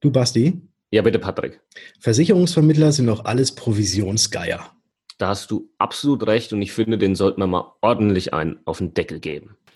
Du Basti? Ja, bitte, Patrick. Versicherungsvermittler sind doch alles Provisionsgeier. Da hast du absolut recht und ich finde, den sollten wir mal ordentlich einen auf den Deckel geben.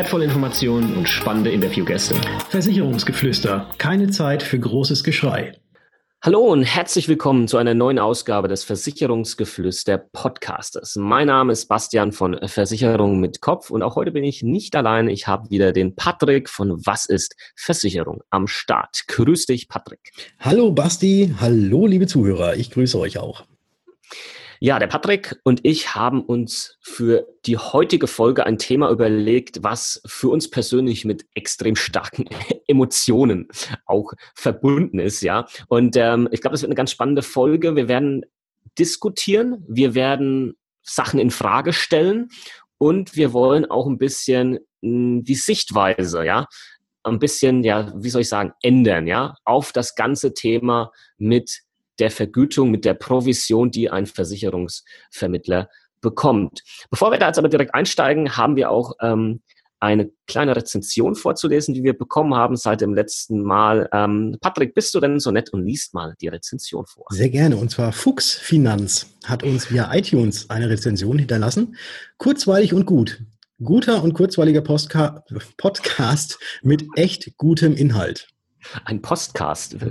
wertvolle Informationen und spannende Interviewgäste. Versicherungsgeflüster. Keine Zeit für großes Geschrei. Hallo und herzlich willkommen zu einer neuen Ausgabe des Versicherungsgeflüster Podcastes. Mein Name ist Bastian von Versicherung mit Kopf und auch heute bin ich nicht allein. Ich habe wieder den Patrick von Was ist Versicherung am Start. Grüß dich, Patrick. Hallo Basti, hallo liebe Zuhörer, ich grüße euch auch. Ja, der Patrick und ich haben uns für die heutige Folge ein Thema überlegt, was für uns persönlich mit extrem starken Emotionen auch verbunden ist, ja. Und ähm, ich glaube, es wird eine ganz spannende Folge. Wir werden diskutieren, wir werden Sachen in Frage stellen und wir wollen auch ein bisschen mh, hm, die Sichtweise, ja, ein bisschen, ja, wie soll ich sagen, ändern, ja, auf das ganze Thema mit der Vergütung, mit der Provision, die ein Versicherungsvermittler bekommt. Bevor wir da jetzt aber direkt einsteigen, haben wir auch ähm, eine kleine Rezension vorzulesen, die wir bekommen haben seit dem letzten Mal. Ähm, Patrick, bist du denn so nett und liest mal die Rezension vor? Sehr gerne. Und zwar Fuchs Finanz hat uns via iTunes eine Rezension hinterlassen. Kurzweilig und gut. Guter und kurzweiliger Postka Podcast mit echt gutem Inhalt. Ein Postcast. Ein.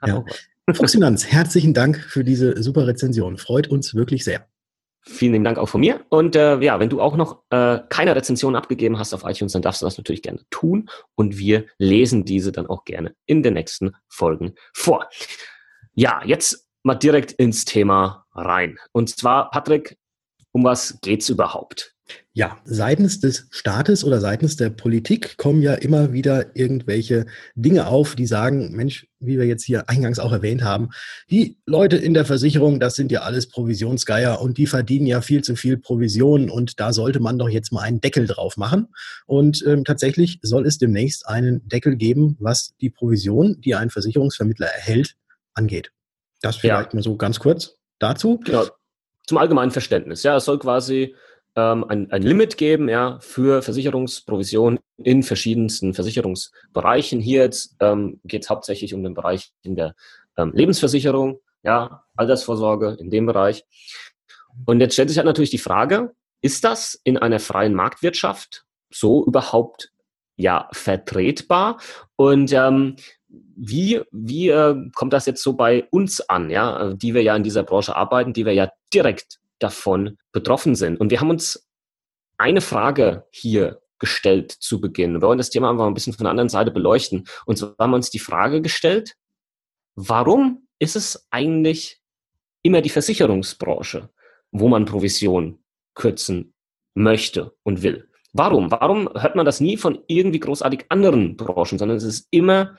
Genau. Ja. Fuchsfinanz, herzlichen Dank für diese super Rezension. Freut uns wirklich sehr. Vielen Dank auch von mir. Und äh, ja, wenn du auch noch äh, keine Rezension abgegeben hast auf iTunes, dann darfst du das natürlich gerne tun. Und wir lesen diese dann auch gerne in den nächsten Folgen vor. Ja, jetzt mal direkt ins Thema rein. Und zwar, Patrick, um was geht's überhaupt? Ja, seitens des Staates oder seitens der Politik kommen ja immer wieder irgendwelche Dinge auf, die sagen, Mensch, wie wir jetzt hier eingangs auch erwähnt haben, die Leute in der Versicherung, das sind ja alles Provisionsgeier und die verdienen ja viel zu viel Provision und da sollte man doch jetzt mal einen Deckel drauf machen. Und ähm, tatsächlich soll es demnächst einen Deckel geben, was die Provision, die ein Versicherungsvermittler erhält, angeht. Das vielleicht ja. mal so ganz kurz dazu. Genau. Zum allgemeinen Verständnis. Ja, es soll quasi ähm, ein, ein Limit geben ja, für Versicherungsprovision in verschiedensten Versicherungsbereichen. Hier jetzt ähm, geht es hauptsächlich um den Bereich in der ähm, Lebensversicherung, ja, Altersvorsorge in dem Bereich. Und jetzt stellt sich halt natürlich die Frage, ist das in einer freien Marktwirtschaft so überhaupt ja vertretbar? Und ähm, wie, wie äh, kommt das jetzt so bei uns an, ja, die wir ja in dieser Branche arbeiten, die wir ja direkt davon betroffen sind. Und wir haben uns eine Frage hier gestellt zu Beginn. Wir wollen das Thema einfach ein bisschen von der anderen Seite beleuchten. Und so haben wir uns die Frage gestellt, warum ist es eigentlich immer die Versicherungsbranche, wo man Provision kürzen möchte und will? Warum? Warum hört man das nie von irgendwie großartig anderen Branchen, sondern es ist immer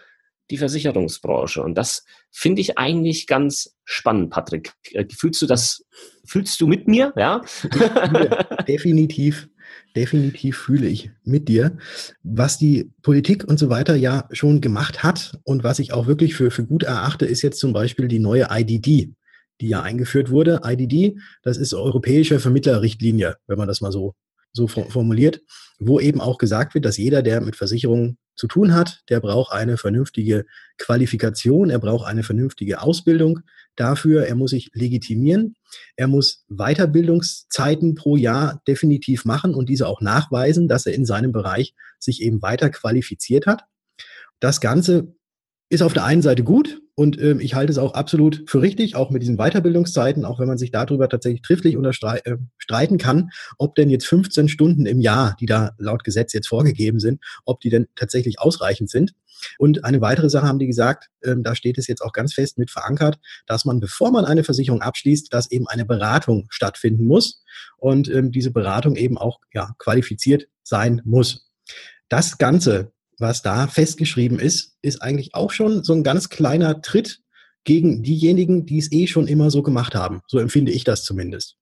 die Versicherungsbranche. Und das finde ich eigentlich ganz spannend, Patrick. Äh, fühlst du das, fühlst du mit mir? Ja? definitiv, definitiv fühle ich mit dir. Was die Politik und so weiter ja schon gemacht hat und was ich auch wirklich für, für gut erachte, ist jetzt zum Beispiel die neue IDD, die ja eingeführt wurde. IDD, das ist europäische Vermittlerrichtlinie, wenn man das mal so so formuliert, wo eben auch gesagt wird, dass jeder, der mit Versicherungen zu tun hat, der braucht eine vernünftige Qualifikation, er braucht eine vernünftige Ausbildung dafür, er muss sich legitimieren, er muss Weiterbildungszeiten pro Jahr definitiv machen und diese auch nachweisen, dass er in seinem Bereich sich eben weiter qualifiziert hat. Das Ganze ist auf der einen Seite gut und ähm, ich halte es auch absolut für richtig, auch mit diesen Weiterbildungszeiten, auch wenn man sich darüber tatsächlich triftig äh, streiten kann, ob denn jetzt 15 Stunden im Jahr, die da laut Gesetz jetzt vorgegeben sind, ob die denn tatsächlich ausreichend sind. Und eine weitere Sache haben die gesagt, ähm, da steht es jetzt auch ganz fest mit verankert, dass man, bevor man eine Versicherung abschließt, dass eben eine Beratung stattfinden muss und ähm, diese Beratung eben auch ja, qualifiziert sein muss. Das Ganze was da festgeschrieben ist, ist eigentlich auch schon so ein ganz kleiner Tritt gegen diejenigen, die es eh schon immer so gemacht haben. So empfinde ich das zumindest.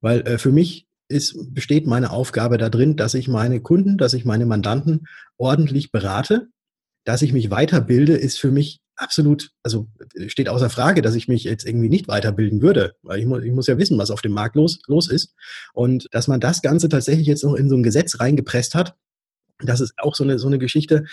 Weil äh, für mich ist, besteht meine Aufgabe da drin, dass ich meine Kunden, dass ich meine Mandanten ordentlich berate. Dass ich mich weiterbilde, ist für mich absolut, also steht außer Frage, dass ich mich jetzt irgendwie nicht weiterbilden würde, weil ich muss, ich muss ja wissen, was auf dem Markt los, los ist. Und dass man das Ganze tatsächlich jetzt noch in so ein Gesetz reingepresst hat, das ist auch so eine, so eine Geschichte.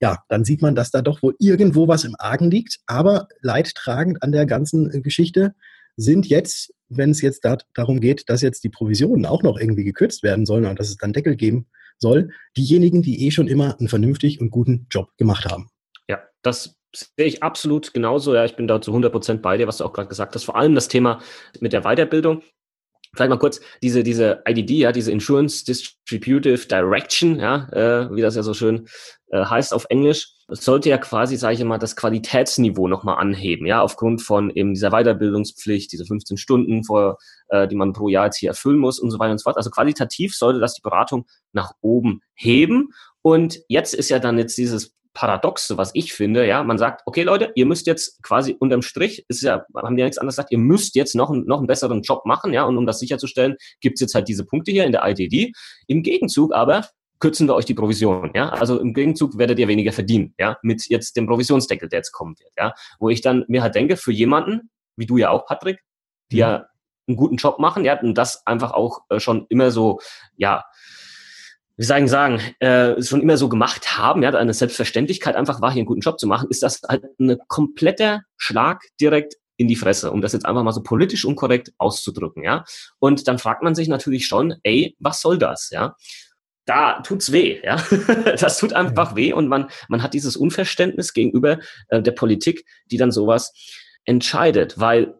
Ja, dann sieht man, dass da doch wohl irgendwo was im Argen liegt. Aber leidtragend an der ganzen Geschichte sind jetzt, wenn es jetzt da, darum geht, dass jetzt die Provisionen auch noch irgendwie gekürzt werden sollen und dass es dann Deckel geben soll, diejenigen, die eh schon immer einen vernünftig und guten Job gemacht haben. Ja, das sehe ich absolut genauso. Ja, ich bin da zu 100 Prozent bei dir, was du auch gerade gesagt hast. Vor allem das Thema mit der Weiterbildung. Vielleicht mal kurz diese, diese IDD, ja, diese Insurance Distributive Direction, ja, äh, wie das ja so schön äh, heißt auf Englisch, sollte ja quasi, sage ich mal, das Qualitätsniveau nochmal anheben, ja, aufgrund von eben dieser Weiterbildungspflicht, diese 15 Stunden, vor, äh, die man pro Jahr jetzt hier erfüllen muss und so weiter und so fort. Also qualitativ sollte das die Beratung nach oben heben. Und jetzt ist ja dann jetzt dieses Paradoxe, was ich finde, ja, man sagt, okay, Leute, ihr müsst jetzt quasi unterm Strich, ist ja, haben die ja nichts anderes gesagt, ihr müsst jetzt noch, noch einen besseren Job machen, ja, und um das sicherzustellen, gibt's jetzt halt diese Punkte hier in der ITD. Im Gegenzug aber kürzen wir euch die Provision, ja, also im Gegenzug werdet ihr weniger verdienen, ja, mit jetzt dem Provisionsdeckel, der jetzt kommen wird, ja, wo ich dann mir halt denke, für jemanden, wie du ja auch, Patrick, die mhm. ja einen guten Job machen, ja, und das einfach auch äh, schon immer so, ja, wie ich sagen, äh, schon immer so gemacht haben, ja, eine Selbstverständlichkeit einfach war, hier einen guten Job zu machen, ist das halt ein kompletter Schlag direkt in die Fresse, um das jetzt einfach mal so politisch unkorrekt auszudrücken, ja. Und dann fragt man sich natürlich schon, ey, was soll das, ja? Da tut's weh, ja. das tut einfach weh und man, man hat dieses Unverständnis gegenüber äh, der Politik, die dann sowas entscheidet, weil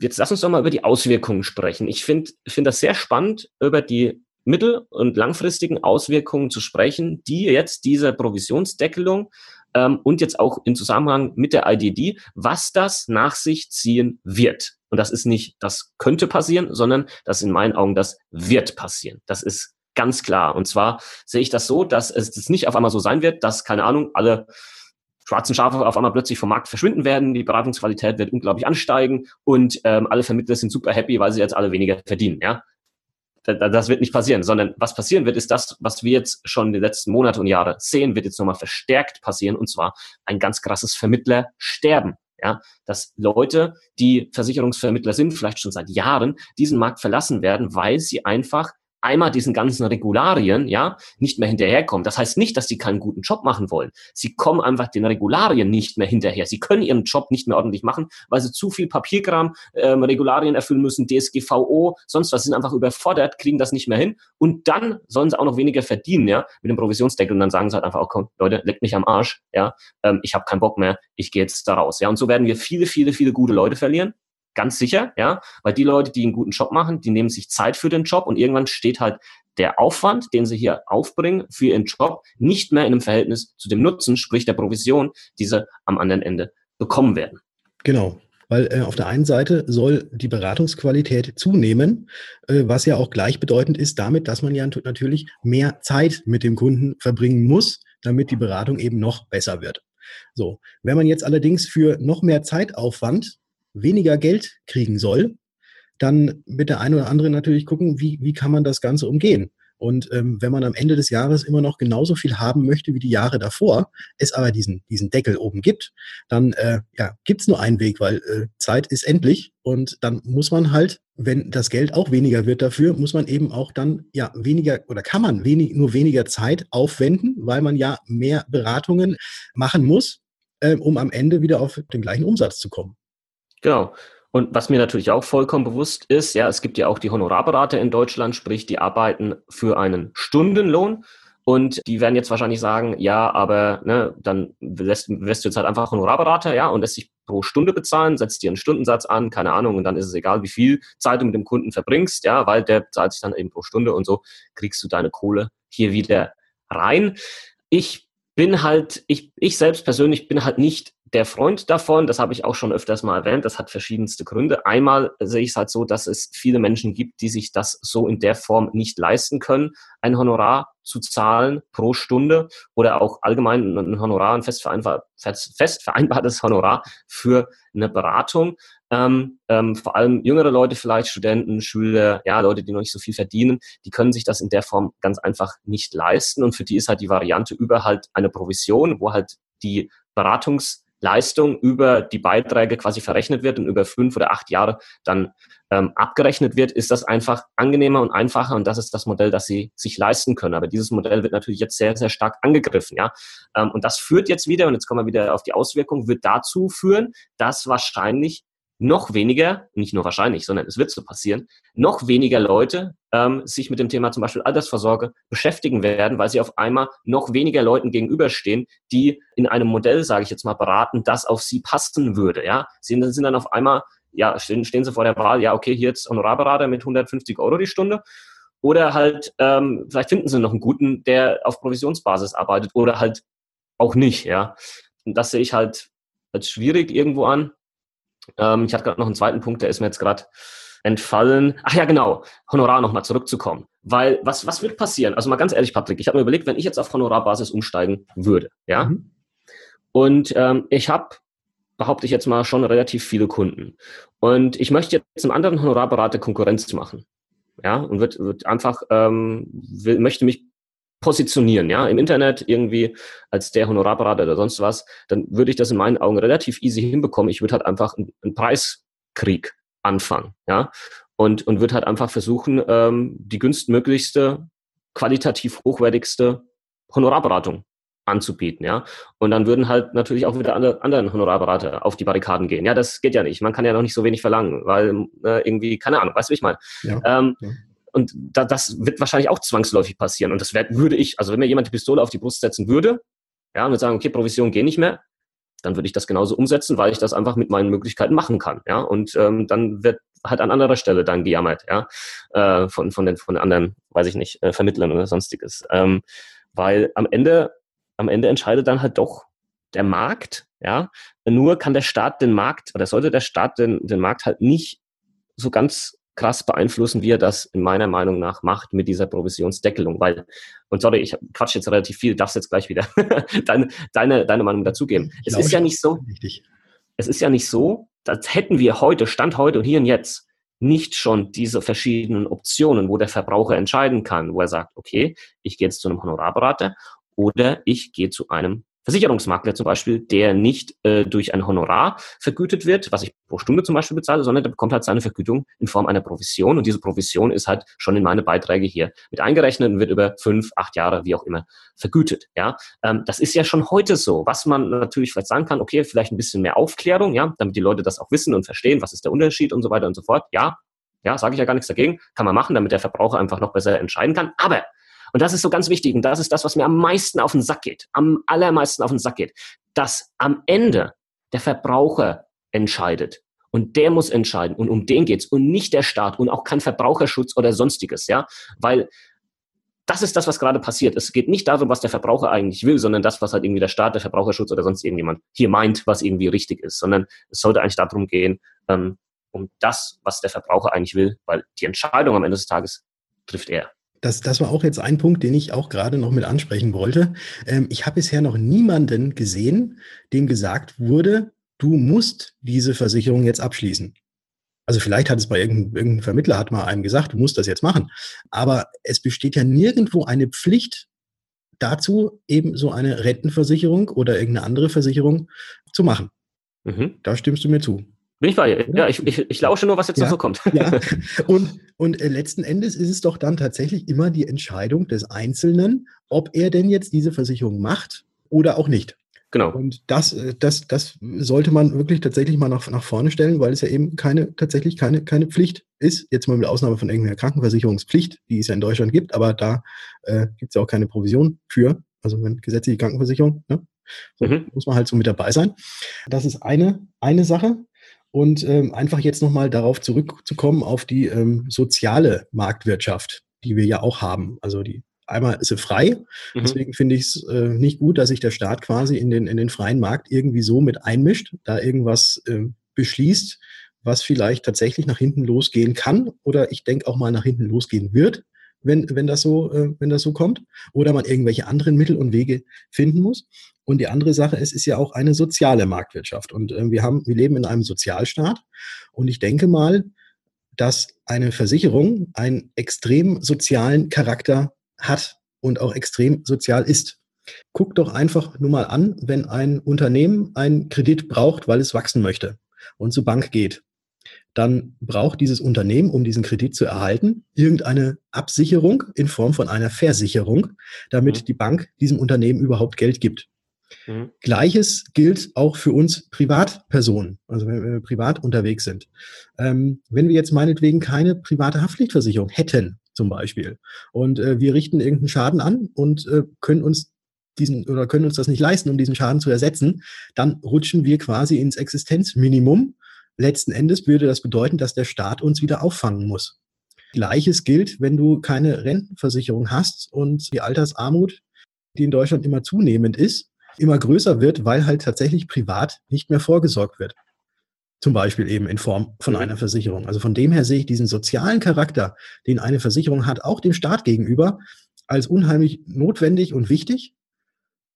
jetzt lass uns doch mal über die Auswirkungen sprechen. Ich finde finde das sehr spannend, über die mittel- und langfristigen Auswirkungen zu sprechen, die jetzt diese Provisionsdeckelung ähm, und jetzt auch in Zusammenhang mit der IDD, was das nach sich ziehen wird. Und das ist nicht, das könnte passieren, sondern das in meinen Augen, das wird passieren. Das ist ganz klar. Und zwar sehe ich das so, dass es das nicht auf einmal so sein wird, dass, keine Ahnung, alle schwarzen Schafe auf einmal plötzlich vom Markt verschwinden werden, die Beratungsqualität wird unglaublich ansteigen und ähm, alle Vermittler sind super happy, weil sie jetzt alle weniger verdienen. Ja, das wird nicht passieren, sondern was passieren wird, ist das, was wir jetzt schon die letzten Monate und Jahre sehen, wird jetzt nochmal verstärkt passieren, und zwar ein ganz krasses Vermittlersterben. Ja, dass Leute, die Versicherungsvermittler sind, vielleicht schon seit Jahren, diesen Markt verlassen werden, weil sie einfach einmal diesen ganzen Regularien, ja, nicht mehr hinterherkommen. Das heißt nicht, dass sie keinen guten Job machen wollen. Sie kommen einfach den Regularien nicht mehr hinterher. Sie können ihren Job nicht mehr ordentlich machen, weil sie zu viel Papierkram, ähm, Regularien erfüllen müssen, DSGVO, sonst was, Sie sind einfach überfordert, kriegen das nicht mehr hin. Und dann sollen sie auch noch weniger verdienen, ja, mit dem Provisionsdeckel. Und dann sagen sie halt einfach, oh komm, Leute, leckt mich am Arsch, ja, ähm, ich habe keinen Bock mehr, ich gehe jetzt da raus, ja, und so werden wir viele, viele, viele gute Leute verlieren Ganz sicher, ja, weil die Leute, die einen guten Job machen, die nehmen sich Zeit für den Job und irgendwann steht halt der Aufwand, den sie hier aufbringen für ihren Job, nicht mehr in einem Verhältnis zu dem Nutzen, sprich der Provision, die sie am anderen Ende bekommen werden. Genau. Weil äh, auf der einen Seite soll die Beratungsqualität zunehmen, äh, was ja auch gleichbedeutend ist damit, dass man ja natürlich mehr Zeit mit dem Kunden verbringen muss, damit die Beratung eben noch besser wird. So, wenn man jetzt allerdings für noch mehr Zeitaufwand weniger Geld kriegen soll, dann wird der eine oder andere natürlich gucken, wie, wie kann man das Ganze umgehen. Und ähm, wenn man am Ende des Jahres immer noch genauso viel haben möchte wie die Jahre davor, es aber diesen, diesen Deckel oben gibt, dann äh, ja, gibt nur einen Weg, weil äh, Zeit ist endlich und dann muss man halt, wenn das Geld auch weniger wird dafür, muss man eben auch dann ja weniger oder kann man wenig, nur weniger Zeit aufwenden, weil man ja mehr Beratungen machen muss, äh, um am Ende wieder auf den gleichen Umsatz zu kommen. Genau. Und was mir natürlich auch vollkommen bewusst ist, ja, es gibt ja auch die Honorarberater in Deutschland, sprich, die arbeiten für einen Stundenlohn. Und die werden jetzt wahrscheinlich sagen, ja, aber ne, dann lässt, lässt du jetzt halt einfach Honorarberater, ja, und lässt sich pro Stunde bezahlen, setzt dir einen Stundensatz an, keine Ahnung, und dann ist es egal, wie viel Zeit du mit dem Kunden verbringst, ja, weil der zahlt sich dann eben pro Stunde und so kriegst du deine Kohle hier wieder rein. Ich bin halt, ich, ich selbst persönlich bin halt nicht der Freund davon, das habe ich auch schon öfters mal erwähnt, das hat verschiedenste Gründe. Einmal sehe ich es halt so, dass es viele Menschen gibt, die sich das so in der Form nicht leisten können, ein Honorar zu zahlen pro Stunde oder auch allgemein ein Honorar, ein fest, vereinbar, fest vereinbartes Honorar für eine Beratung. Ähm, ähm, vor allem jüngere Leute vielleicht, Studenten, Schüler, ja, Leute, die noch nicht so viel verdienen, die können sich das in der Form ganz einfach nicht leisten. Und für die ist halt die Variante über halt eine Provision, wo halt die Beratungsleistung über die Beiträge quasi verrechnet wird und über fünf oder acht Jahre dann ähm, abgerechnet wird, ist das einfach angenehmer und einfacher und das ist das Modell, das sie sich leisten können. Aber dieses Modell wird natürlich jetzt sehr, sehr stark angegriffen, ja. Ähm, und das führt jetzt wieder, und jetzt kommen wir wieder auf die Auswirkungen, wird dazu führen, dass wahrscheinlich noch weniger, nicht nur wahrscheinlich, sondern es wird so passieren, noch weniger Leute ähm, sich mit dem Thema zum Beispiel Altersvorsorge beschäftigen werden, weil sie auf einmal noch weniger Leuten gegenüberstehen, die in einem Modell, sage ich jetzt mal, beraten, das auf sie passen würde. Ja, sie sind dann auf einmal, ja, stehen, stehen sie vor der Wahl, ja, okay, hier jetzt Honorarberater mit 150 Euro die Stunde. Oder halt, ähm, vielleicht finden sie noch einen guten, der auf Provisionsbasis arbeitet oder halt auch nicht, ja. Und das sehe ich halt als schwierig irgendwo an. Ähm, ich hatte gerade noch einen zweiten Punkt, der ist mir jetzt gerade entfallen. Ach ja, genau, Honorar nochmal zurückzukommen. Weil was, was wird passieren? Also mal ganz ehrlich, Patrick, ich habe mir überlegt, wenn ich jetzt auf Honorarbasis umsteigen würde, ja, mhm. und ähm, ich habe, behaupte ich jetzt mal, schon relativ viele Kunden. Und ich möchte jetzt einem anderen Honorarberater Konkurrenz machen. Ja, und wird, wird einfach, ähm, will, möchte mich positionieren, ja, im Internet irgendwie als der Honorarberater oder sonst was, dann würde ich das in meinen Augen relativ easy hinbekommen. Ich würde halt einfach einen, Preiskrieg anfangen, ja, und, und würde halt einfach versuchen, ähm, die günstmöglichste, qualitativ hochwertigste Honorarberatung anzubieten, ja. Und dann würden halt natürlich auch wieder andere, anderen Honorarberater auf die Barrikaden gehen. Ja, das geht ja nicht. Man kann ja noch nicht so wenig verlangen, weil äh, irgendwie, keine Ahnung, weißt du, wie ich meine? Ja, ähm, ja. Und da, das wird wahrscheinlich auch zwangsläufig passieren. Und das wär, würde ich, also wenn mir jemand die Pistole auf die Brust setzen würde, ja, und würde sagen, okay, Provision geht nicht mehr, dann würde ich das genauso umsetzen, weil ich das einfach mit meinen Möglichkeiten machen kann. Ja, und ähm, dann wird halt an anderer Stelle dann gejammert, ja, äh, von, von den von anderen, weiß ich nicht, äh, Vermittlern oder sonstiges. Ähm, weil am Ende, am Ende entscheidet dann halt doch der Markt, ja. Nur kann der Staat den Markt oder sollte der Staat den, den Markt halt nicht so ganz krass beeinflussen, wie er das in meiner Meinung nach macht mit dieser Provisionsdeckelung. Weil, und sorry, ich quatsch jetzt relativ viel, darfst jetzt gleich wieder deine, deine, deine Meinung dazugeben. Es ist ja nicht so, es ist ja nicht so, als hätten wir heute, Stand heute und hier und jetzt, nicht schon diese verschiedenen Optionen, wo der Verbraucher entscheiden kann, wo er sagt, okay, ich gehe jetzt zu einem Honorarberater oder ich gehe zu einem Versicherungsmakler zum Beispiel, der nicht äh, durch ein Honorar vergütet wird, was ich pro Stunde zum Beispiel bezahle, sondern der bekommt halt seine Vergütung in Form einer Provision und diese Provision ist halt schon in meine Beiträge hier mit eingerechnet und wird über fünf, acht Jahre, wie auch immer, vergütet. Ja, ähm, das ist ja schon heute so. Was man natürlich vielleicht sagen kann, okay, vielleicht ein bisschen mehr Aufklärung, ja, damit die Leute das auch wissen und verstehen, was ist der Unterschied und so weiter und so fort. Ja, ja, sage ich ja gar nichts dagegen, kann man machen, damit der Verbraucher einfach noch besser entscheiden kann. Aber und das ist so ganz wichtig und das ist das, was mir am meisten auf den Sack geht, am allermeisten auf den Sack geht, dass am Ende der Verbraucher entscheidet. Und der muss entscheiden. Und um den geht's und nicht der Staat und auch kein Verbraucherschutz oder sonstiges, ja. Weil das ist das, was gerade passiert. Es geht nicht darum, was der Verbraucher eigentlich will, sondern das, was halt irgendwie der Staat, der Verbraucherschutz oder sonst irgendjemand hier meint, was irgendwie richtig ist, sondern es sollte eigentlich darum gehen, ähm, um das, was der Verbraucher eigentlich will, weil die Entscheidung am Ende des Tages trifft er das, das war auch jetzt ein Punkt, den ich auch gerade noch mit ansprechen wollte. Ähm, ich habe bisher noch niemanden gesehen, dem gesagt wurde, du musst diese Versicherung jetzt abschließen. Also vielleicht hat es bei irgendeinem, irgendeinem Vermittler hat mal einem gesagt, du musst das jetzt machen. Aber es besteht ja nirgendwo eine Pflicht dazu, eben so eine Rentenversicherung oder irgendeine andere Versicherung zu machen. Mhm. Da stimmst du mir zu. Bin ich bei dir. Ja, ich, ich, ich lausche nur, was jetzt ja, noch so kommt. Ja. Und, und äh, letzten Endes ist es doch dann tatsächlich immer die Entscheidung des Einzelnen, ob er denn jetzt diese Versicherung macht oder auch nicht. Genau. Und das, äh, das, das sollte man wirklich tatsächlich mal nach, nach vorne stellen, weil es ja eben keine, tatsächlich keine, keine Pflicht ist. Jetzt mal mit Ausnahme von irgendeiner Krankenversicherungspflicht, die es ja in Deutschland gibt, aber da äh, gibt es ja auch keine Provision für. Also wenn gesetzliche Krankenversicherung, ne? so, mhm. muss man halt so mit dabei sein. Das ist eine, eine Sache. Und ähm, einfach jetzt nochmal darauf zurückzukommen, auf die ähm, soziale Marktwirtschaft, die wir ja auch haben. Also die einmal ist sie frei. Mhm. Deswegen finde ich es äh, nicht gut, dass sich der Staat quasi in den, in den freien Markt irgendwie so mit einmischt, da irgendwas äh, beschließt, was vielleicht tatsächlich nach hinten losgehen kann oder ich denke auch mal nach hinten losgehen wird, wenn, wenn, das so, äh, wenn das so kommt. Oder man irgendwelche anderen Mittel und Wege finden muss. Und die andere Sache ist, ist ja auch eine soziale Marktwirtschaft. Und äh, wir haben, wir leben in einem Sozialstaat. Und ich denke mal, dass eine Versicherung einen extrem sozialen Charakter hat und auch extrem sozial ist. Guck doch einfach nur mal an, wenn ein Unternehmen einen Kredit braucht, weil es wachsen möchte und zur Bank geht dann braucht dieses Unternehmen, um diesen Kredit zu erhalten, irgendeine Absicherung in Form von einer Versicherung, damit mhm. die Bank diesem Unternehmen überhaupt Geld gibt. Mhm. Gleiches gilt auch für uns Privatpersonen, also wenn wir privat unterwegs sind. Ähm, wenn wir jetzt meinetwegen keine private Haftpflichtversicherung hätten, zum Beispiel, und äh, wir richten irgendeinen Schaden an und äh, können uns diesen oder können uns das nicht leisten, um diesen Schaden zu ersetzen, dann rutschen wir quasi ins Existenzminimum letzten Endes würde das bedeuten, dass der Staat uns wieder auffangen muss. Gleiches gilt, wenn du keine Rentenversicherung hast und die Altersarmut, die in Deutschland immer zunehmend ist, immer größer wird, weil halt tatsächlich privat nicht mehr vorgesorgt wird. Zum Beispiel eben in Form von einer Versicherung. Also von dem her sehe ich diesen sozialen Charakter, den eine Versicherung hat, auch dem Staat gegenüber, als unheimlich notwendig und wichtig.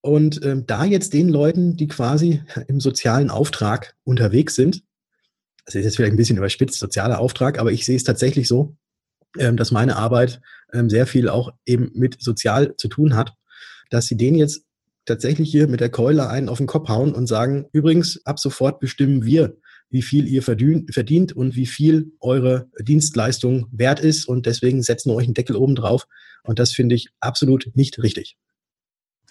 Und ähm, da jetzt den Leuten, die quasi im sozialen Auftrag unterwegs sind, das ist jetzt vielleicht ein bisschen überspitzt, sozialer Auftrag, aber ich sehe es tatsächlich so, ähm, dass meine Arbeit ähm, sehr viel auch eben mit sozial zu tun hat, dass sie den jetzt tatsächlich hier mit der Keule einen auf den Kopf hauen und sagen, übrigens, ab sofort bestimmen wir, wie viel ihr verdient und wie viel eure Dienstleistung wert ist und deswegen setzen wir euch einen Deckel oben drauf. Und das finde ich absolut nicht richtig.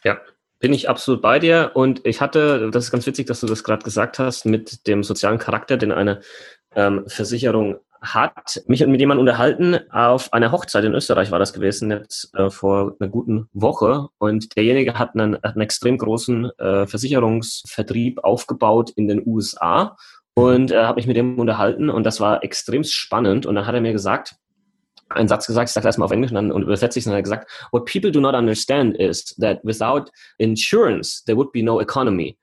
Ja, bin ich absolut bei dir. Und ich hatte, das ist ganz witzig, dass du das gerade gesagt hast, mit dem sozialen Charakter, den eine ähm, Versicherung hat, mich mit jemandem unterhalten auf einer Hochzeit in Österreich war das gewesen, jetzt äh, vor einer guten Woche. Und derjenige hat einen, hat einen extrem großen äh, Versicherungsvertrieb aufgebaut in den USA und äh, habe mich mit dem unterhalten und das war extrem spannend. Und dann hat er mir gesagt, einen Satz gesagt, ich sage erstmal auf Englisch und dann übersetze ich es und er gesagt, what people do not understand is that without insurance there would be no economy.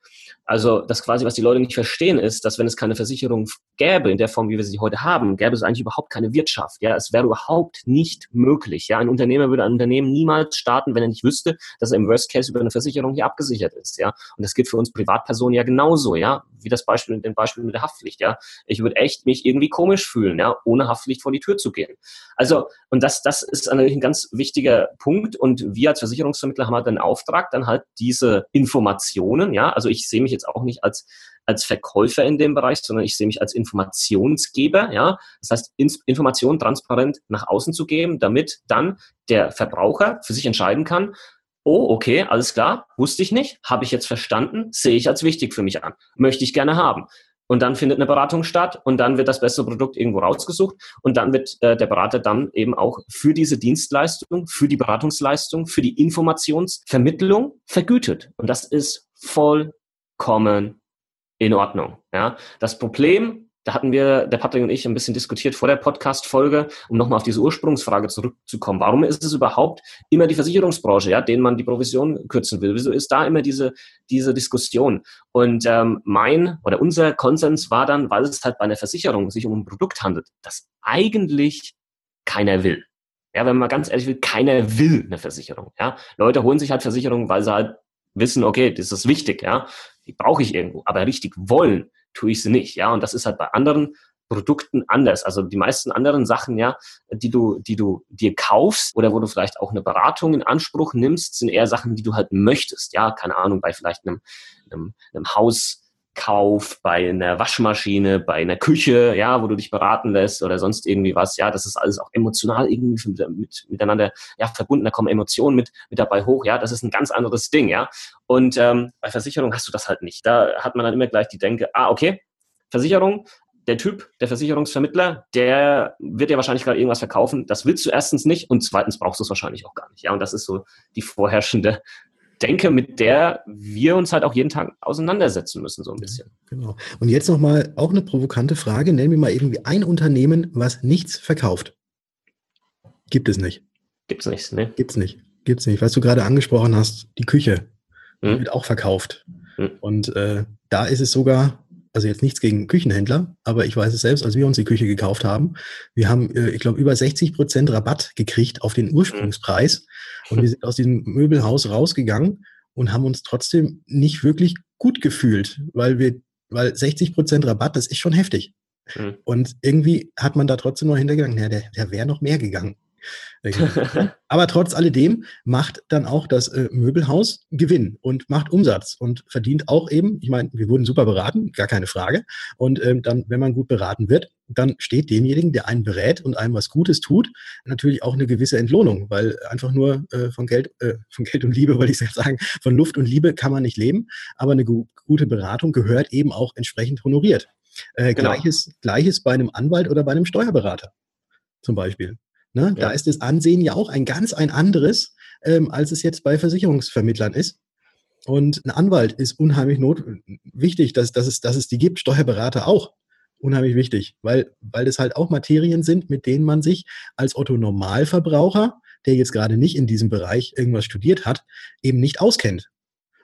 Also das quasi, was die Leute nicht verstehen, ist, dass wenn es keine Versicherung gäbe, in der Form, wie wir sie heute haben, gäbe es eigentlich überhaupt keine Wirtschaft. Ja, es wäre überhaupt nicht möglich. Ja, ein Unternehmer würde ein Unternehmen niemals starten, wenn er nicht wüsste, dass er im Worst Case über eine Versicherung hier abgesichert ist. Ja, und das gilt für uns Privatpersonen ja genauso. Ja, wie das Beispiel, den Beispiel mit der Haftpflicht. Ja, ich würde echt mich irgendwie komisch fühlen, ja, ohne Haftpflicht vor die Tür zu gehen. Also und das, das ist natürlich ein ganz wichtiger Punkt. Und wir als Versicherungsvermittler haben halt den Auftrag, dann halt diese Informationen. Ja, also ich sehe mich jetzt auch nicht als als Verkäufer in dem Bereich, sondern ich sehe mich als Informationsgeber, ja. Das heißt, Informationen transparent nach außen zu geben, damit dann der Verbraucher für sich entscheiden kann, oh, okay, alles klar, wusste ich nicht, habe ich jetzt verstanden, sehe ich als wichtig für mich an, möchte ich gerne haben. Und dann findet eine Beratung statt und dann wird das beste Produkt irgendwo rausgesucht und dann wird äh, der Berater dann eben auch für diese Dienstleistung, für die Beratungsleistung, für die Informationsvermittlung vergütet. Und das ist voll vollkommen in Ordnung. Ja, das Problem, da hatten wir, der Patrick und ich, ein bisschen diskutiert vor der Podcast-Folge, um nochmal auf diese Ursprungsfrage zurückzukommen. Warum ist es überhaupt immer die Versicherungsbranche, ja, denen man die Provision kürzen will? Wieso ist da immer diese, diese Diskussion? Und ähm, mein oder unser Konsens war dann, weil es halt bei einer Versicherung sich um ein Produkt handelt, das eigentlich keiner will. Ja, wenn man ganz ehrlich will, keiner will eine Versicherung. Ja, Leute holen sich halt Versicherungen, weil sie halt wissen, okay, das ist wichtig, ja, die brauche ich irgendwo, aber richtig wollen tue ich sie nicht, ja, und das ist halt bei anderen Produkten anders. Also die meisten anderen Sachen, ja, die du, die du dir kaufst oder wo du vielleicht auch eine Beratung in Anspruch nimmst, sind eher Sachen, die du halt möchtest. Ja, keine Ahnung, bei vielleicht einem, einem, einem Haus, Kauf, bei einer Waschmaschine, bei einer Küche, ja, wo du dich beraten lässt oder sonst irgendwie was, ja, das ist alles auch emotional irgendwie mit, miteinander ja, verbunden, da kommen Emotionen mit, mit dabei hoch, ja, das ist ein ganz anderes Ding, ja. Und ähm, bei Versicherung hast du das halt nicht. Da hat man dann immer gleich die Denke, ah, okay, Versicherung, der Typ, der Versicherungsvermittler, der wird ja wahrscheinlich gerade irgendwas verkaufen. Das willst du erstens nicht und zweitens brauchst du es wahrscheinlich auch gar nicht. Ja, und das ist so die vorherrschende denke, mit der wir uns halt auch jeden Tag auseinandersetzen müssen, so ein bisschen. Genau. Und jetzt nochmal auch eine provokante Frage. Nennen wir mal irgendwie ein Unternehmen, was nichts verkauft. Gibt es nicht. Gibt es nicht, ne? Gibt es nicht. Gibt's nicht. Was du gerade angesprochen hast, die Küche, hm? wird auch verkauft. Hm. Und äh, da ist es sogar, also jetzt nichts gegen Küchenhändler, aber ich weiß es selbst, als wir uns die Küche gekauft haben, wir haben, äh, ich glaube, über 60 Prozent Rabatt gekriegt auf den Ursprungspreis. Und wir sind aus diesem Möbelhaus rausgegangen und haben uns trotzdem nicht wirklich gut gefühlt, weil wir, weil 60 Prozent Rabatt, das ist schon heftig. Mhm. Und irgendwie hat man da trotzdem noch hintergegangen, ja, der, der wäre noch mehr gegangen. Aber trotz alledem macht dann auch das äh, Möbelhaus Gewinn und macht Umsatz und verdient auch eben, ich meine, wir wurden super beraten, gar keine Frage. Und ähm, dann, wenn man gut beraten wird, dann steht demjenigen, der einen berät und einem was Gutes tut, natürlich auch eine gewisse Entlohnung, weil einfach nur äh, von Geld, äh, von Geld und Liebe, wollte ich jetzt sagen, von Luft und Liebe kann man nicht leben, aber eine gu gute Beratung gehört eben auch entsprechend honoriert. Äh, genau. Gleiches, Gleiches bei einem Anwalt oder bei einem Steuerberater zum Beispiel. Ne? Ja. Da ist das Ansehen ja auch ein ganz ein anderes, ähm, als es jetzt bei Versicherungsvermittlern ist. Und ein Anwalt ist unheimlich not wichtig, dass, dass, es, dass es die gibt, Steuerberater auch unheimlich wichtig, weil, weil das halt auch Materien sind, mit denen man sich als Otto Normalverbraucher, der jetzt gerade nicht in diesem Bereich irgendwas studiert hat, eben nicht auskennt.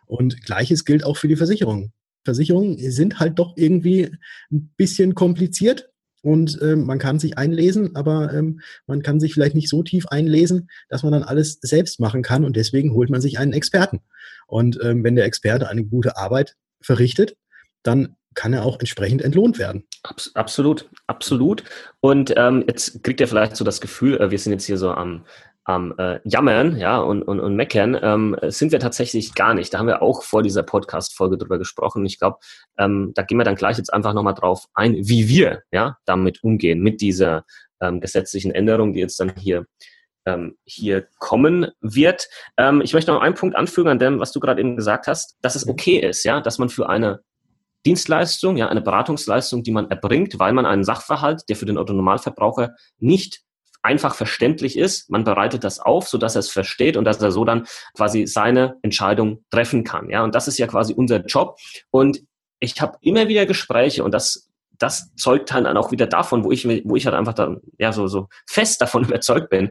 Und gleiches gilt auch für die Versicherungen. Versicherungen sind halt doch irgendwie ein bisschen kompliziert und ähm, man kann sich einlesen, aber ähm, man kann sich vielleicht nicht so tief einlesen, dass man dann alles selbst machen kann und deswegen holt man sich einen Experten. Und ähm, wenn der Experte eine gute Arbeit verrichtet, dann kann er auch entsprechend entlohnt werden. Absolut, absolut. Und ähm, jetzt kriegt ihr vielleicht so das Gefühl, äh, wir sind jetzt hier so am am äh, Jammern ja, und, und, und Meckern ähm, sind wir tatsächlich gar nicht. Da haben wir auch vor dieser Podcast-Folge drüber gesprochen. Ich glaube, ähm, da gehen wir dann gleich jetzt einfach nochmal drauf ein, wie wir ja, damit umgehen, mit dieser ähm, gesetzlichen Änderung, die jetzt dann hier, ähm, hier kommen wird. Ähm, ich möchte noch einen Punkt anfügen an dem, was du gerade eben gesagt hast, dass es okay ist, ja, dass man für eine Dienstleistung, ja, eine Beratungsleistung, die man erbringt, weil man einen Sachverhalt, der für den Autonormalverbraucher nicht einfach verständlich ist. Man bereitet das auf, so dass er es versteht und dass er so dann quasi seine Entscheidung treffen kann. Ja, und das ist ja quasi unser Job. Und ich habe immer wieder Gespräche und das das zeugt dann auch wieder davon, wo ich, wo ich halt einfach dann, ja, so, so fest davon überzeugt bin,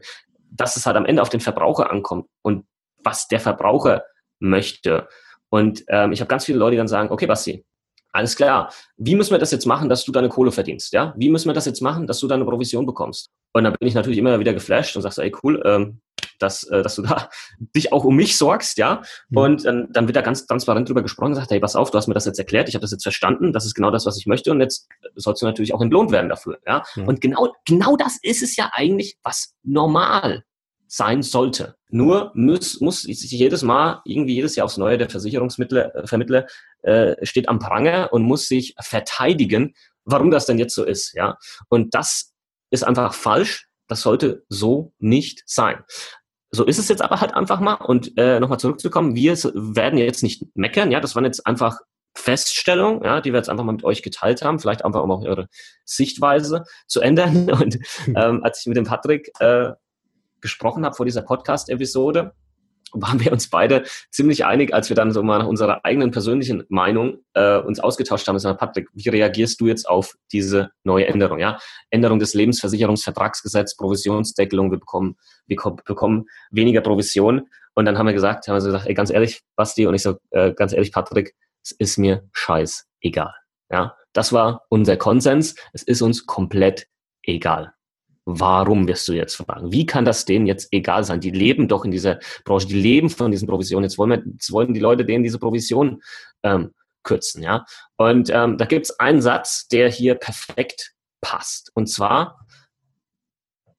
dass es halt am Ende auf den Verbraucher ankommt und was der Verbraucher möchte. Und ähm, ich habe ganz viele Leute, die dann sagen, okay, Basti, alles klar. Wie müssen wir das jetzt machen, dass du deine Kohle verdienst? Ja? Wie müssen wir das jetzt machen, dass du deine Provision bekommst? Und dann bin ich natürlich immer wieder geflasht und sagst, ey, cool, ähm, dass, äh, dass du da dich auch um mich sorgst, ja. Mhm. Und dann, dann wird da ganz transparent drüber gesprochen und gesagt, hey, pass auf, du hast mir das jetzt erklärt, ich habe das jetzt verstanden, das ist genau das, was ich möchte und jetzt sollst du natürlich auch entlohnt werden dafür, ja. Mhm. Und genau, genau das ist es ja eigentlich, was normal sein sollte. Nur muss, muss sich jedes Mal, irgendwie jedes Jahr aufs Neue, der Versicherungsvermittler äh, Vermittler, äh, steht am Pranger und muss sich verteidigen, warum das denn jetzt so ist. Ja? Und das ist einfach falsch. Das sollte so nicht sein. So ist es jetzt aber halt einfach mal. Und äh, nochmal zurückzukommen, wir werden jetzt nicht meckern. Ja, das waren jetzt einfach Feststellungen, ja, die wir jetzt einfach mal mit euch geteilt haben, vielleicht einfach um auch eure Sichtweise zu ändern. Und ähm, als ich mit dem Patrick äh, gesprochen habe vor dieser Podcast-Episode, waren wir uns beide ziemlich einig, als wir dann so mal nach unserer eigenen persönlichen Meinung äh, uns ausgetauscht haben. Sagen, Patrick, wie reagierst du jetzt auf diese neue Änderung? Ja, Änderung des Lebensversicherungsvertragsgesetzes, Provisionsdeckelung, wir bekommen, wir bekommen weniger Provision. Und dann haben wir gesagt, haben wir gesagt, ey, ganz ehrlich, Basti, und ich so, äh, ganz ehrlich, Patrick, es ist mir scheiß egal. Ja, das war unser Konsens. Es ist uns komplett egal. Warum wirst du jetzt fragen? Wie kann das denen jetzt egal sein? Die leben doch in dieser Branche, die leben von diesen Provisionen. Jetzt wollen, wir, jetzt wollen die Leute denen diese Provision ähm, kürzen, ja. Und ähm, da gibt es einen Satz, der hier perfekt passt. Und zwar,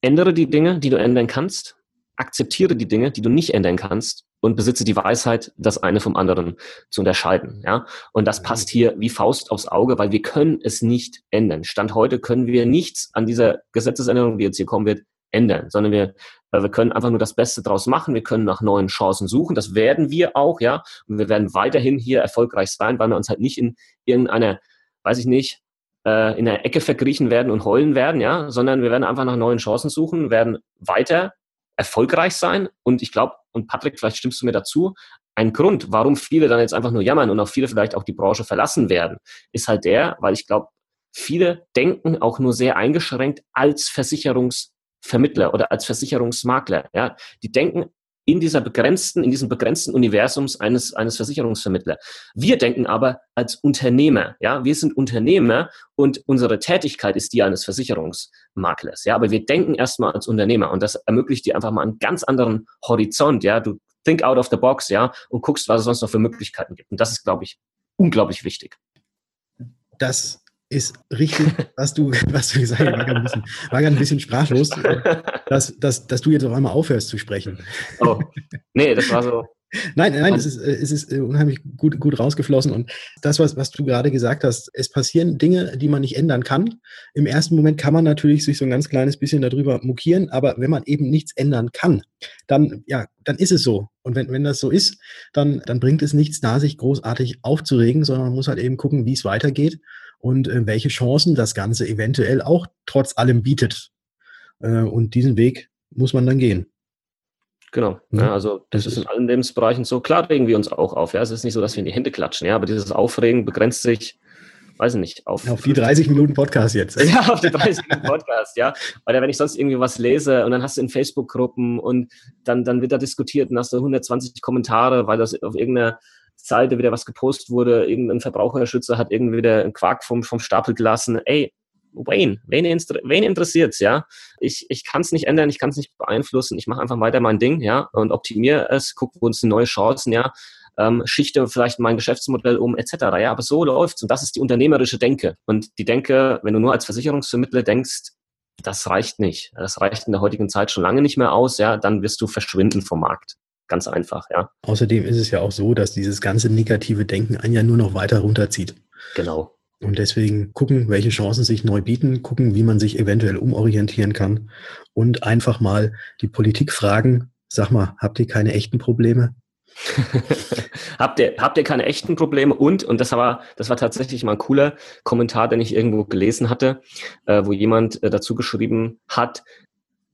ändere die Dinge, die du ändern kannst, akzeptiere die Dinge, die du nicht ändern kannst und besitze die Weisheit, das eine vom anderen zu unterscheiden. Ja? Und das passt mhm. hier wie Faust aufs Auge, weil wir können es nicht ändern. Stand heute können wir nichts an dieser Gesetzesänderung, die jetzt hier kommen wird, ändern, sondern wir, wir können einfach nur das Beste draus machen. Wir können nach neuen Chancen suchen. Das werden wir auch, ja. Und wir werden weiterhin hier erfolgreich sein, weil wir uns halt nicht in irgendeiner, weiß ich nicht, äh, in der Ecke verkriechen werden und heulen werden, ja, sondern wir werden einfach nach neuen Chancen suchen, werden weiter erfolgreich sein. Und ich glaube, und Patrick, vielleicht stimmst du mir dazu, ein Grund, warum viele dann jetzt einfach nur jammern und auch viele vielleicht auch die Branche verlassen werden, ist halt der, weil ich glaube, viele denken auch nur sehr eingeschränkt als Versicherungsvermittler oder als Versicherungsmakler. Ja, die denken in dieser begrenzten, in diesem begrenzten Universums eines, eines Versicherungsvermittlers. Wir denken aber als Unternehmer, ja, wir sind Unternehmer und unsere Tätigkeit ist die eines Versicherungsmaklers, ja, aber wir denken erstmal als Unternehmer und das ermöglicht dir einfach mal einen ganz anderen Horizont, ja, du think out of the box, ja, und guckst, was es sonst noch für Möglichkeiten gibt. Und das ist, glaube ich, unglaublich wichtig. Das ist richtig, was du, was du gesagt hast. War gerade ein bisschen, war ein bisschen sprachlos, dass, dass, dass du jetzt auf einmal aufhörst zu sprechen. Oh, nee, das war so. Nein, nein, es ist, es ist unheimlich gut, gut rausgeflossen. Und das, was, was du gerade gesagt hast, es passieren Dinge, die man nicht ändern kann. Im ersten Moment kann man natürlich sich so ein ganz kleines bisschen darüber mokieren, aber wenn man eben nichts ändern kann, dann, ja, dann ist es so. Und wenn, wenn das so ist, dann, dann bringt es nichts da, sich großartig aufzuregen, sondern man muss halt eben gucken, wie es weitergeht und äh, welche Chancen das Ganze eventuell auch trotz allem bietet. Äh, und diesen Weg muss man dann gehen. Genau. Ja, also das, das ist in allen Lebensbereichen so. Klar regen wir uns auch auf. Ja, es ist nicht so, dass wir in die Hände klatschen. Ja, aber dieses Aufregen begrenzt sich, weiß ich nicht, auf, auf die 30 Minuten Podcast jetzt. Ja, auf die 30 Minuten Podcast. ja, weil wenn ich sonst irgendwie was lese und dann hast du in Facebook-Gruppen und dann dann wird da diskutiert und hast du 120 Kommentare, weil das auf irgendeiner Seite wieder was gepostet wurde, irgendein Verbraucherschützer hat irgendwie wieder einen Quark vom, vom Stapel gelassen. Ey, Wayne, wen, wen interessiert's, ja? Ich, ich kann es nicht ändern, ich kann es nicht beeinflussen. Ich mache einfach weiter mein Ding, ja, und optimiere es, gucke, uns neue Chancen, ja, ähm, schichte vielleicht mein Geschäftsmodell um, etc. Ja, aber so läuft's und das ist die unternehmerische Denke. Und die Denke, wenn du nur als Versicherungsvermittler denkst, das reicht nicht. Das reicht in der heutigen Zeit schon lange nicht mehr aus, ja, dann wirst du verschwinden vom Markt. Ganz einfach, ja. Außerdem ist es ja auch so, dass dieses ganze negative Denken einen ja nur noch weiter runterzieht. Genau. Und deswegen gucken, welche Chancen sich neu bieten, gucken, wie man sich eventuell umorientieren kann und einfach mal die Politik fragen, sag mal, habt ihr keine echten Probleme? habt, ihr, habt ihr keine echten Probleme? Und, und das war, das war tatsächlich mal ein cooler Kommentar, den ich irgendwo gelesen hatte, äh, wo jemand äh, dazu geschrieben hat,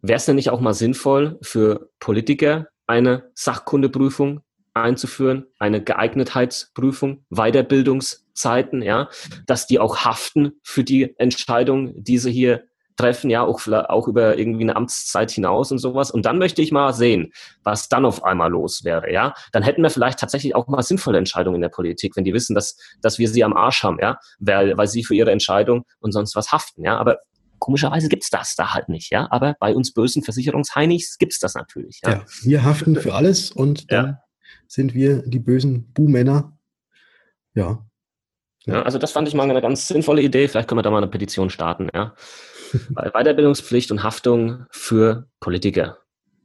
wäre es denn nicht auch mal sinnvoll für Politiker, eine Sachkundeprüfung einzuführen, eine Geeignetheitsprüfung, Weiterbildungszeiten, ja, dass die auch haften für die Entscheidung, die sie hier treffen, ja, auch, auch über irgendwie eine Amtszeit hinaus und sowas. Und dann möchte ich mal sehen, was dann auf einmal los wäre, ja. Dann hätten wir vielleicht tatsächlich auch mal sinnvolle Entscheidungen in der Politik, wenn die wissen, dass, dass wir sie am Arsch haben, ja, weil, weil sie für ihre Entscheidung und sonst was haften, ja. Aber Komischerweise gibt's das da halt nicht, ja. Aber bei uns bösen Versicherungsheinigs gibt's das natürlich. Ja. ja wir haften für alles und dann ja. sind wir die bösen Buhmänner. Ja. ja. Also das fand ich mal eine ganz sinnvolle Idee. Vielleicht können wir da mal eine Petition starten, ja. Weiterbildungspflicht und Haftung für Politiker.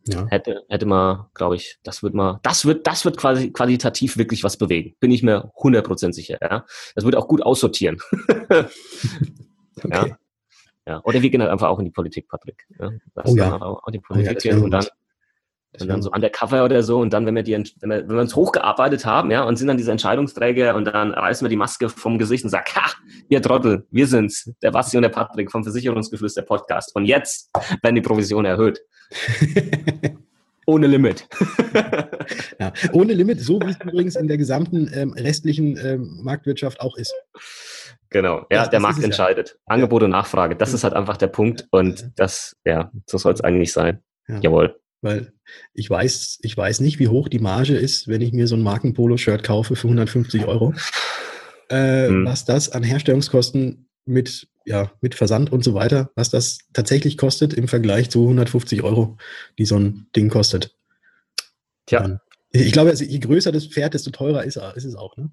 Ja. Hätte, hätte man, glaube ich, das wird mal, das wird, das wird quasi qualitativ wirklich was bewegen. Bin ich mir 100% sicher, ja. Das wird auch gut aussortieren. okay. Ja. Ja, oder wir gehen halt einfach auch in die Politik, Patrick. Ja, Lass oh ja. auch in die Politik oh ja, gehen und dann, und dann so undercover oder so und dann, wenn wir die, wenn wir, wenn wir uns hochgearbeitet haben, ja, und sind dann diese Entscheidungsträger und dann reißen wir die Maske vom Gesicht und sagen, ha, ihr Trottel, wir sind's, der Basti und der Patrick vom Versicherungsgeflüster Podcast. Und jetzt werden die Provisionen erhöht. Ohne Limit. ja, ohne Limit, so wie es übrigens in der gesamten ähm, restlichen ähm, Marktwirtschaft auch ist. Genau, ja, das, der das Markt entscheidet. Ja. Angebot und Nachfrage, das ist halt einfach der Punkt und das, ja, so soll es eigentlich sein. Ja. Jawohl. Weil ich weiß, ich weiß nicht, wie hoch die Marge ist, wenn ich mir so ein Markenpolo-Shirt kaufe für 150 Euro. Äh, hm. Was das an Herstellungskosten mit, ja, mit Versand und so weiter, was das tatsächlich kostet im Vergleich zu 150 Euro, die so ein Ding kostet. Tja. Ich glaube, je größer das Pferd, desto teurer ist, ist es auch. Ne?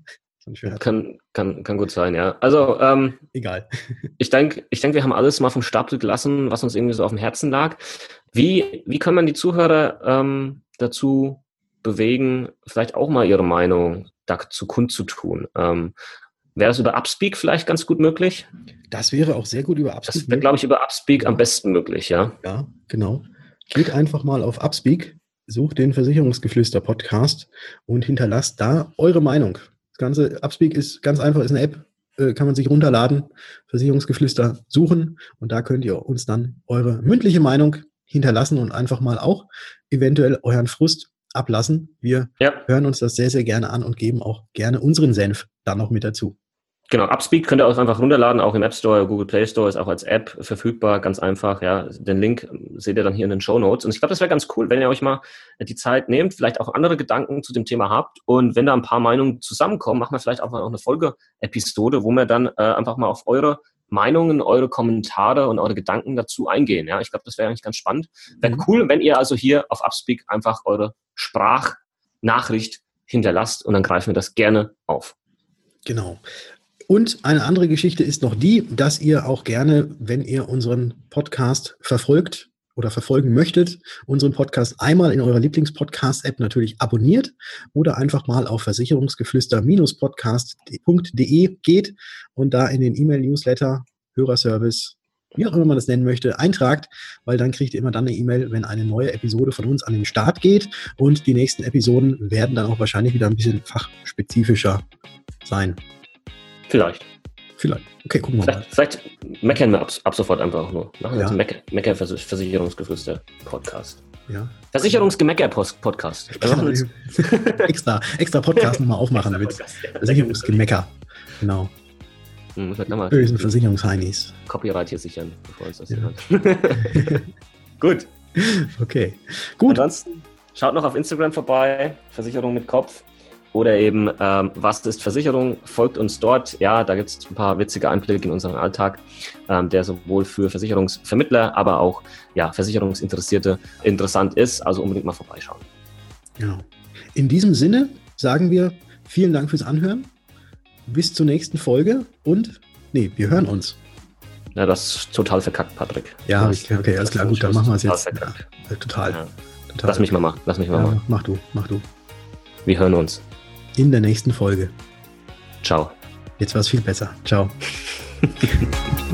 Kann, kann, kann gut sein, ja. Also, ähm, egal. ich denke, ich denk, wir haben alles mal vom Stapel gelassen, was uns irgendwie so auf dem Herzen lag. Wie, wie kann man die Zuhörer ähm, dazu bewegen, vielleicht auch mal ihre Meinung dazu kundzutun? Ähm, Wäre das über Upspeak vielleicht ganz gut möglich? Das wäre auch sehr gut über Upspeak. Das wäre, glaube ich, über Upspeak am besten möglich, ja. Ja, genau. Geht einfach mal auf Upspeak, sucht den Versicherungsgeflüster-Podcast und hinterlasst da eure Meinung. Ganze Upspeak ist ganz einfach, ist eine App, äh, kann man sich runterladen, Versicherungsgeflüster suchen und da könnt ihr uns dann eure mündliche Meinung hinterlassen und einfach mal auch eventuell euren Frust ablassen. Wir ja. hören uns das sehr, sehr gerne an und geben auch gerne unseren Senf dann noch mit dazu. Genau, Upspeak könnt ihr auch einfach runterladen, auch im App Store, Google Play Store ist auch als App verfügbar, ganz einfach. Ja, den Link seht ihr dann hier in den Show Notes. Und ich glaube, das wäre ganz cool, wenn ihr euch mal die Zeit nehmt, vielleicht auch andere Gedanken zu dem Thema habt. Und wenn da ein paar Meinungen zusammenkommen, machen wir vielleicht auch mal eine Folge-Episode, wo wir dann äh, einfach mal auf eure Meinungen, eure Kommentare und eure Gedanken dazu eingehen. Ja, ich glaube, das wäre eigentlich ganz spannend. Wäre mhm. cool, wenn ihr also hier auf Upspeak einfach eure Sprachnachricht hinterlasst und dann greifen wir das gerne auf. Genau. Und eine andere Geschichte ist noch die, dass ihr auch gerne, wenn ihr unseren Podcast verfolgt oder verfolgen möchtet, unseren Podcast einmal in eurer Lieblingspodcast-App natürlich abonniert oder einfach mal auf versicherungsgeflüster-podcast.de geht und da in den E-Mail-Newsletter, Hörerservice, wie auch immer man das nennen möchte, eintragt, weil dann kriegt ihr immer dann eine E-Mail, wenn eine neue Episode von uns an den Start geht und die nächsten Episoden werden dann auch wahrscheinlich wieder ein bisschen fachspezifischer sein. Vielleicht. Vielleicht. Okay, gucken wir vielleicht, mal. Vielleicht meckern wir ab, ab sofort einfach nur. Machen wir ja. jetzt Mecker, Versicherungsgeflüster Podcast. Ja. Versicherungsgemecker-Podcast. extra, extra Podcast nochmal aufmachen damit. Versicherungsgemecker. Genau. Hm, Bösen Versicherungsheinis. Copyright hier sichern, bevor uns das ja. Gut. Okay. Gut. Ansonsten schaut noch auf Instagram vorbei. Versicherung mit Kopf. Oder eben, ähm, was ist Versicherung? Folgt uns dort. Ja, da gibt es ein paar witzige Einblicke in unseren Alltag, ähm, der sowohl für Versicherungsvermittler, aber auch ja, Versicherungsinteressierte interessant ist. Also unbedingt mal vorbeischauen. Genau. In diesem Sinne sagen wir vielen Dank fürs Anhören. Bis zur nächsten Folge und nee, wir hören uns. Ja, das ist total verkackt, Patrick. Ja, okay, okay alles klar, gut, dann machen wir es jetzt. Ja, total, ja. total. Lass mich mal machen. Lass mich mal machen. Mach du, mach du. Wir hören uns in der nächsten Folge. Ciao. Jetzt war es viel besser. Ciao.